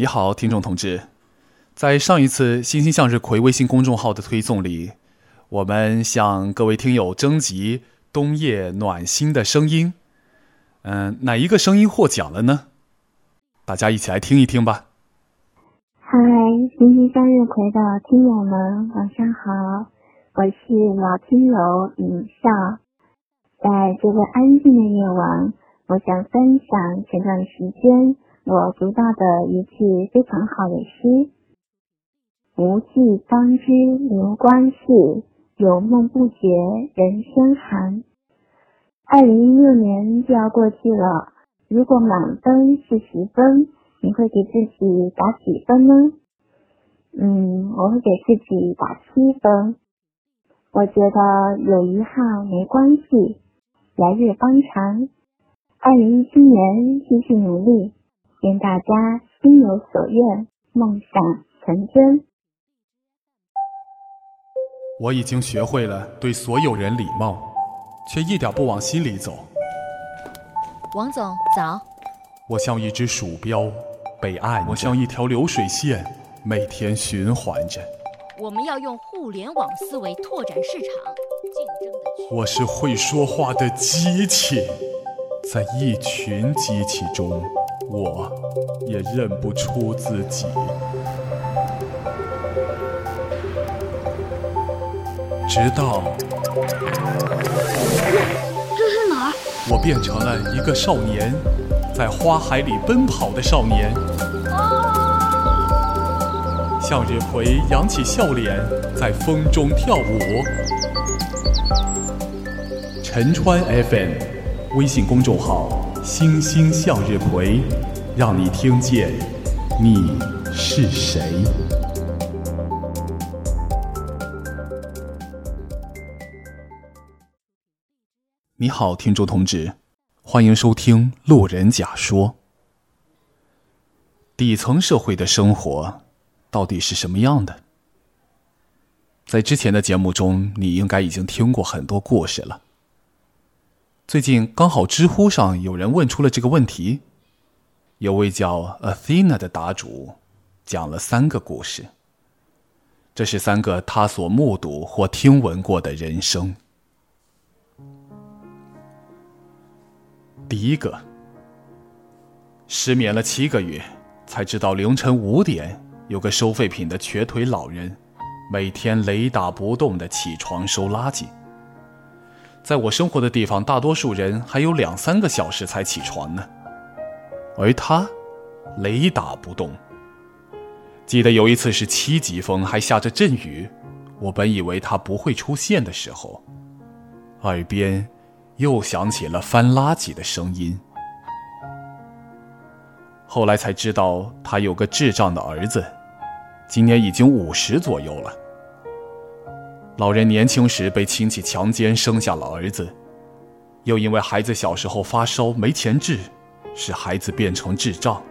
你好，听众同志，在上一次“星星向日葵”微信公众号的推送里，我们向各位听友征集冬夜暖心的声音。嗯，哪一个声音获奖了呢？大家一起来听一听吧。嗨，星星向日葵的听友们，晚上好，我是老听友尹笑。在这个安静的夜晚，我想分享前段时间我读到的一句非常好的诗：“无计当知流光逝，有梦不觉人生寒。”二零一六年就要过去了，如果满分是十分，你会给自己打几分呢？嗯，我会给自己打七分。我觉得有遗憾没关系。来日方长，二零一七年继续努力，愿大家心有所愿，梦想成真。我已经学会了对所有人礼貌，却一点不往心里走。王总早。我像一只鼠标，被按；我像一条流水线，每天循环着。我们要用互联网思维拓展市场。竞争的我是会说话的机器，在一群机器中，我也认不出自己。直到这是哪儿？我变成了一个少年，在花海里奔跑的少年。向日葵扬起笑脸，在风中跳舞。陈川 FM 微信公众号“星星向日葵”，让你听见你是谁。你好，听众同志，欢迎收听《路人甲说》。底层社会的生活到底是什么样的？在之前的节目中，你应该已经听过很多故事了。最近刚好知乎上有人问出了这个问题，有位叫 Athena 的答主讲了三个故事。这是三个他所目睹或听闻过的人生。第一个，失眠了七个月，才知道凌晨五点有个收废品的瘸腿老人，每天雷打不动的起床收垃圾。在我生活的地方，大多数人还有两三个小时才起床呢，而他雷打不动。记得有一次是七级风，还下着阵雨，我本以为他不会出现的时候，耳边又响起了翻垃圾的声音。后来才知道，他有个智障的儿子，今年已经五十左右了。老人年轻时被亲戚强奸生下了儿子，又因为孩子小时候发烧没钱治，使孩子变成智障。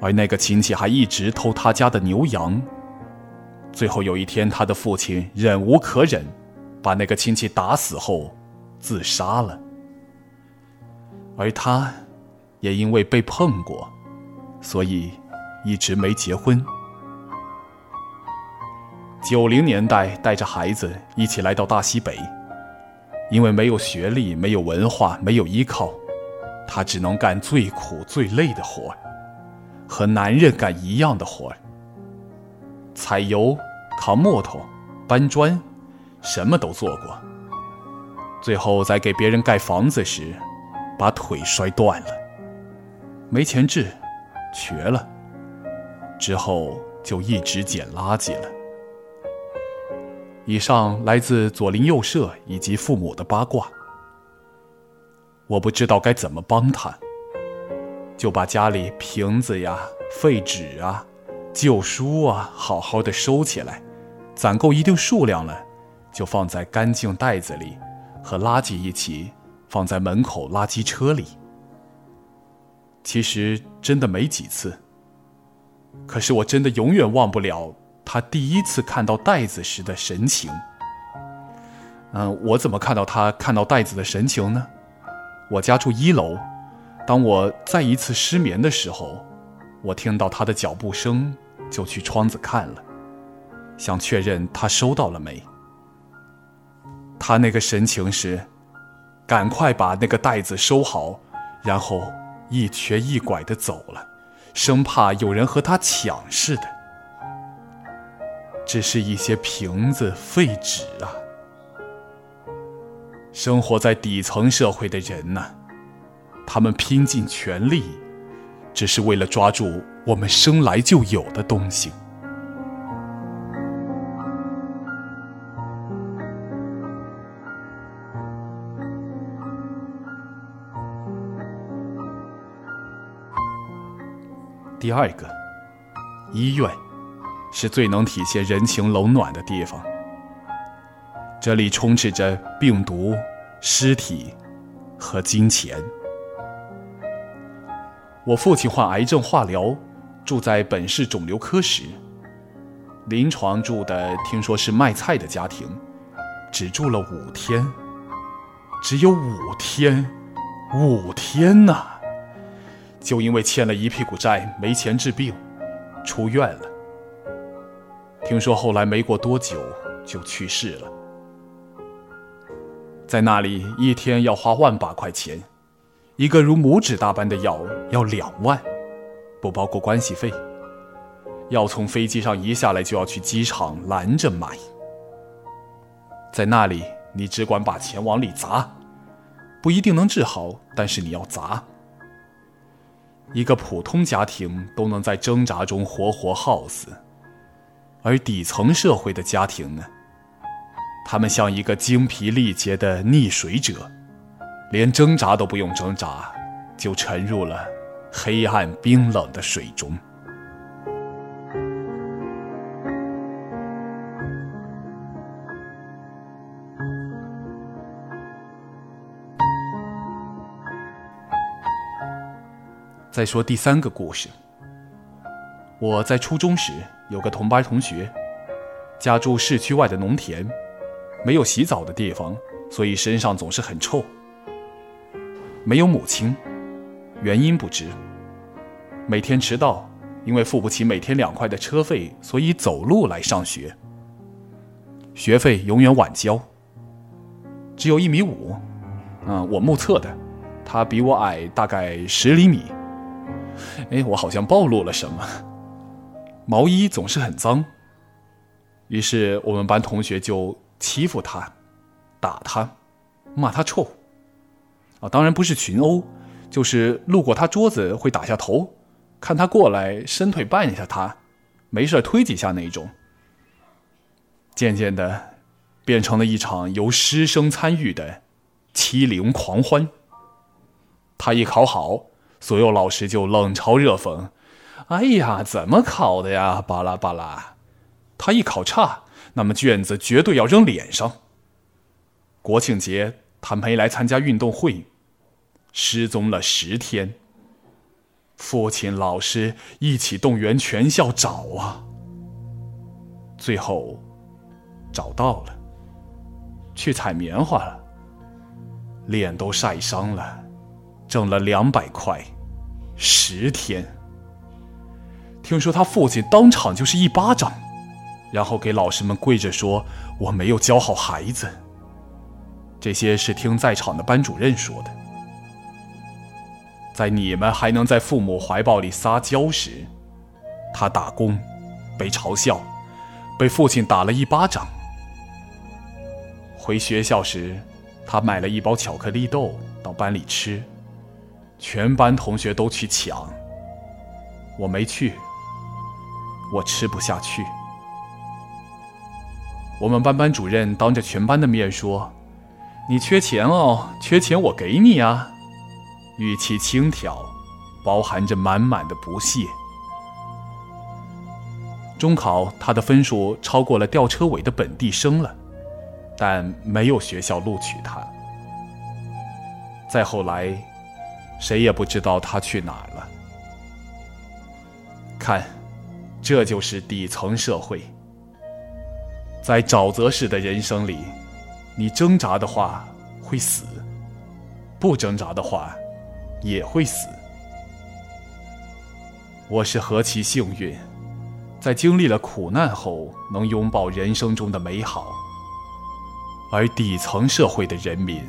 而那个亲戚还一直偷他家的牛羊。最后有一天，他的父亲忍无可忍，把那个亲戚打死后自杀了。而他，也因为被碰过，所以一直没结婚。九零年代，带着孩子一起来到大西北，因为没有学历、没有文化、没有依靠，他只能干最苦最累的活和男人干一样的活采油、扛木头、搬砖，什么都做过。最后在给别人盖房子时，把腿摔断了，没钱治，瘸了，之后就一直捡垃圾了。以上来自左邻右舍以及父母的八卦，我不知道该怎么帮他，就把家里瓶子呀、废纸啊、旧书啊好好的收起来，攒够一定数量了，就放在干净袋子里，和垃圾一起放在门口垃圾车里。其实真的没几次，可是我真的永远忘不了。他第一次看到袋子时的神情。嗯，我怎么看到他看到袋子的神情呢？我家住一楼，当我再一次失眠的时候，我听到他的脚步声，就去窗子看了，想确认他收到了没。他那个神情是，赶快把那个袋子收好，然后一瘸一拐的走了，生怕有人和他抢似的。只是一些瓶子、废纸啊！生活在底层社会的人呢，他们拼尽全力。只是为了抓住我们生来就有的东西。第二个，医院是最能体现人情冷暖的地方。这里充斥着病毒、尸体和金钱。我父亲患癌症化疗，住在本市肿瘤科时，临床住的听说是卖菜的家庭，只住了五天，只有五天，五天呐！就因为欠了一屁股债，没钱治病，出院了。听说后来没过多久就去世了，在那里一天要花万把块钱。一个如拇指大般的药要两万，不包括关系费。要从飞机上一下来就要去机场拦着买。在那里，你只管把钱往里砸，不一定能治好，但是你要砸。一个普通家庭都能在挣扎中活活耗死，而底层社会的家庭呢？他们像一个精疲力竭的溺水者。连挣扎都不用挣扎，就沉入了黑暗冰冷的水中。再说第三个故事。我在初中时有个同班同学，家住市区外的农田，没有洗澡的地方，所以身上总是很臭。没有母亲，原因不知。每天迟到，因为付不起每天两块的车费，所以走路来上学。学费永远晚交。只有一米五，嗯，我目测的，他比我矮大概十厘米。哎，我好像暴露了什么？毛衣总是很脏。于是我们班同学就欺负他，打他，骂他臭。啊，当然不是群殴，就是路过他桌子会打下头，看他过来伸腿绊一下他，没事推几下那种。渐渐的，变成了一场由师生参与的欺凌狂欢。他一考好，所有老师就冷嘲热讽：“哎呀，怎么考的呀？巴拉巴拉。”他一考差，那么卷子绝对要扔脸上。国庆节他没来参加运动会。失踪了十天，父亲、老师一起动员全校找啊，最后找到了，去采棉花了，脸都晒伤了，挣了两百块，十天。听说他父亲当场就是一巴掌，然后给老师们跪着说：“我没有教好孩子。”这些是听在场的班主任说的。在你们还能在父母怀抱里撒娇时，他打工，被嘲笑，被父亲打了一巴掌。回学校时，他买了一包巧克力豆到班里吃，全班同学都去抢，我没去，我吃不下去。我们班班主任当着全班的面说：“你缺钱哦，缺钱我给你啊。”语气轻佻，包含着满满的不屑。中考，他的分数超过了吊车尾的本地生了，但没有学校录取他。再后来，谁也不知道他去哪儿了。看，这就是底层社会。在沼泽式的人生里，你挣扎的话会死，不挣扎的话。也会死。我是何其幸运，在经历了苦难后，能拥抱人生中的美好。而底层社会的人民，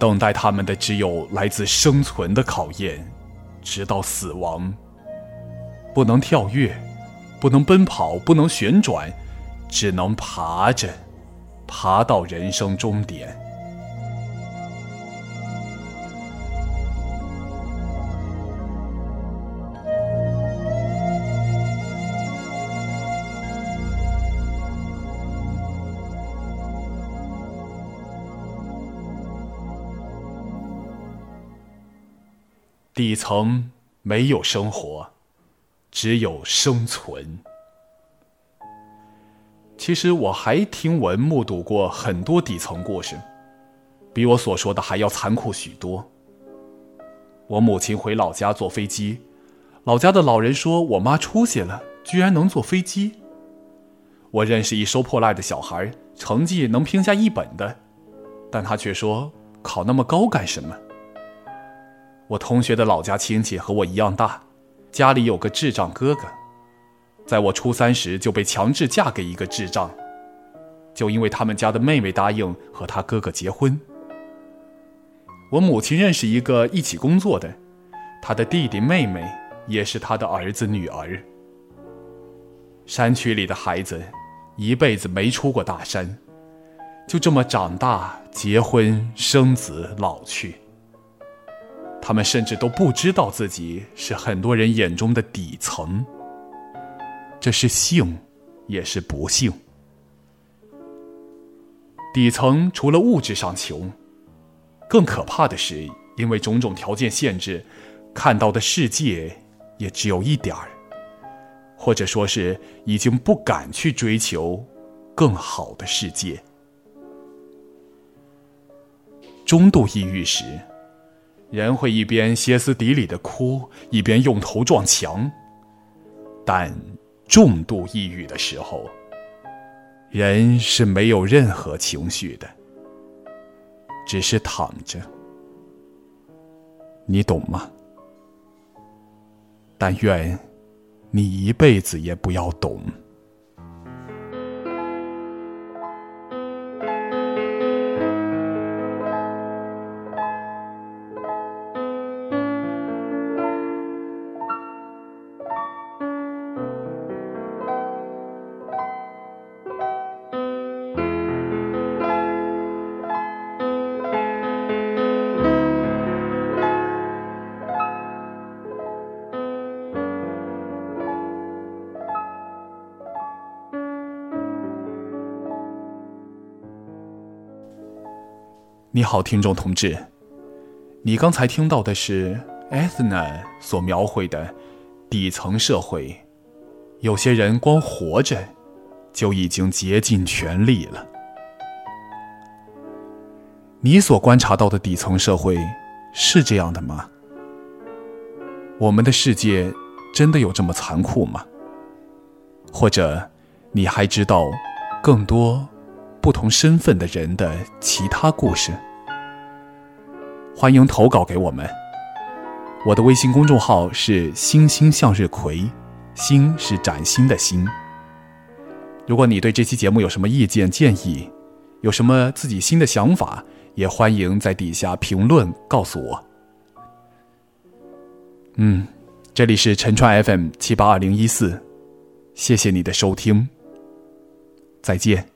等待他们的只有来自生存的考验，直到死亡。不能跳跃，不能奔跑，不能旋转，只能爬着，爬到人生终点。底层没有生活，只有生存。其实我还听闻目睹过很多底层故事，比我所说的还要残酷许多。我母亲回老家坐飞机，老家的老人说我妈出息了，居然能坐飞机。我认识一收破烂的小孩，成绩能评下一本的，但他却说考那么高干什么？我同学的老家亲戚和我一样大，家里有个智障哥哥，在我初三时就被强制嫁给一个智障，就因为他们家的妹妹答应和他哥哥结婚。我母亲认识一个一起工作的，他的弟弟妹妹也是他的儿子女儿。山区里的孩子，一辈子没出过大山，就这么长大、结婚、生子、老去。他们甚至都不知道自己是很多人眼中的底层，这是幸，也是不幸。底层除了物质上穷，更可怕的是，因为种种条件限制，看到的世界也只有一点儿，或者说是已经不敢去追求更好的世界。中度抑郁时。人会一边歇斯底里的哭，一边用头撞墙。但重度抑郁的时候，人是没有任何情绪的，只是躺着。你懂吗？但愿你一辈子也不要懂。你好，听众同志，你刚才听到的是 Ethna 所描绘的底层社会，有些人光活着就已经竭尽全力了。你所观察到的底层社会是这样的吗？我们的世界真的有这么残酷吗？或者，你还知道更多？不同身份的人的其他故事，欢迎投稿给我们。我的微信公众号是“星星向日葵”，星是崭新的星。如果你对这期节目有什么意见建议，有什么自己新的想法，也欢迎在底下评论告诉我。嗯，这里是陈川 FM 七八二零一四，谢谢你的收听，再见。